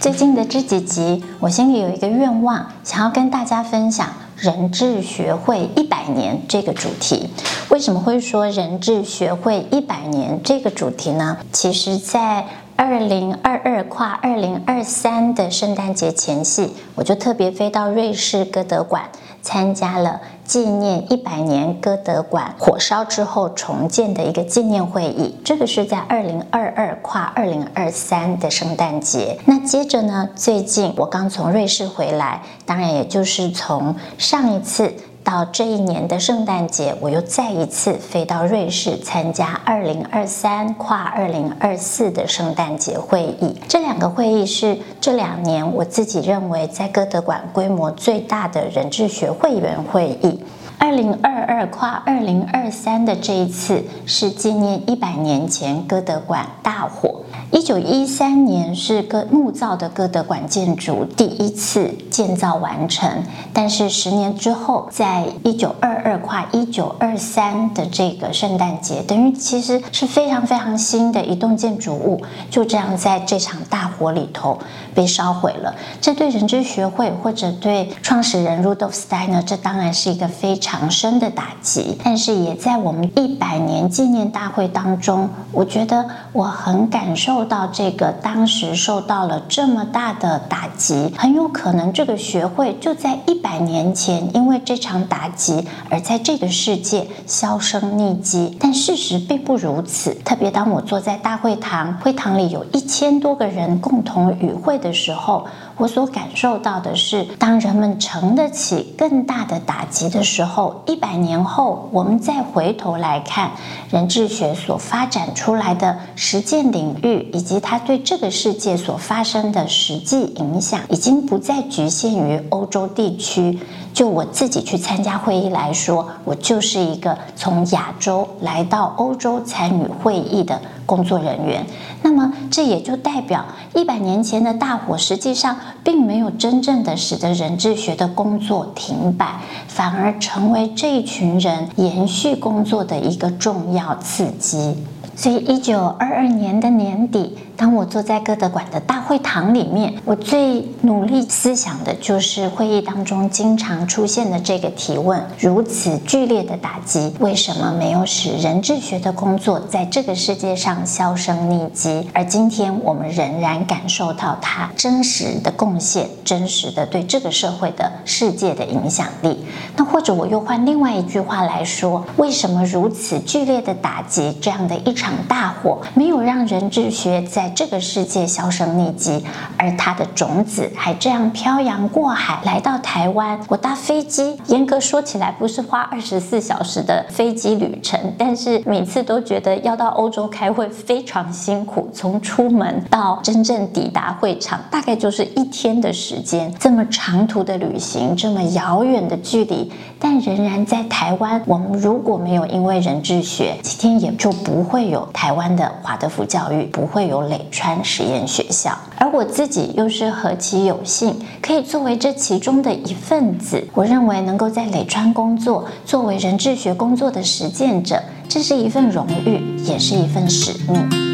最近的这几集，我心里有一个愿望，想要跟大家分享人质学会一百年这个主题。为什么会说人质学会一百年这个主题呢？其实，在二零二二跨二零二三的圣诞节前夕，我就特别飞到瑞士歌德馆。参加了纪念一百年歌德馆火烧之后重建的一个纪念会议，这个是在二零二二跨二零二三的圣诞节。那接着呢，最近我刚从瑞士回来，当然也就是从上一次。到这一年的圣诞节，我又再一次飞到瑞士参加二零二三跨二零二四的圣诞节会议。这两个会议是这两年我自己认为在歌德馆规模最大的人质学会员会议。二零二二跨二零二三的这一次是纪念一百年前歌德馆大火。一九一三年是个木造的歌德馆建筑第一次建造完成，但是十年之后，在一九二二跨一九二三的这个圣诞节，等于其实是非常非常新的一栋建筑物，就这样在这场大火里头被烧毁了。这对人智学会或者对创始人 Rudolf Steiner，这当然是一个非常长生的打击。但是也在我们一百年纪念大会当中，我觉得我很感受。受到这个当时受到了这么大的打击，很有可能这个学会就在一百年前，因为这场打击而在这个世界销声匿迹。但事实并不如此。特别当我坐在大会堂，会堂里有一千多个人共同与会的时候，我所感受到的是，当人们承得起更大的打击的时候，一百年后，我们再回头来看人智学所发展出来的实践领域，以及它对这个世界所发生的实际影响，已经不再局限于欧洲地区。就我自己去参加会议来说，我就是一个从亚洲来到欧洲参与会议的工作人员。那么，这也就代表一百年前的大火，实际上并没有真正的使得人质学的工作停摆，反而成为这一群人延续工作的一个重要刺激。所以，一九二二年的年底，当我坐在歌德馆的大会堂里面，我最努力思想的就是会议当中经常出现的这个提问：如此剧烈的打击，为什么没有使人智学的工作在这个世界上销声匿迹？而今天我们仍然感受到它真实的贡献，真实的对这个社会的世界的影响力。那或者我又换另外一句话来说：为什么如此剧烈的打击，这样的一场大火，没有让人智学在这个世界销声匿迹，而它的种子还这样漂洋过海来到台湾。我搭飞机，严格说起来不是花二十四小时的飞机旅程，但是每次都觉得要到欧洲开会非常辛苦。从出门到真正抵达会场，大概就是一天的时间。这么长途的旅行，这么遥远的距离，但仍然在台湾。我们如果没有因为人质学，今天也就不会有台湾的华德福教育，不会有川实验学校，而我自己又是何其有幸，可以作为这其中的一份子。我认为能够在磊川工作，作为人智学工作的实践者，这是一份荣誉，也是一份使命。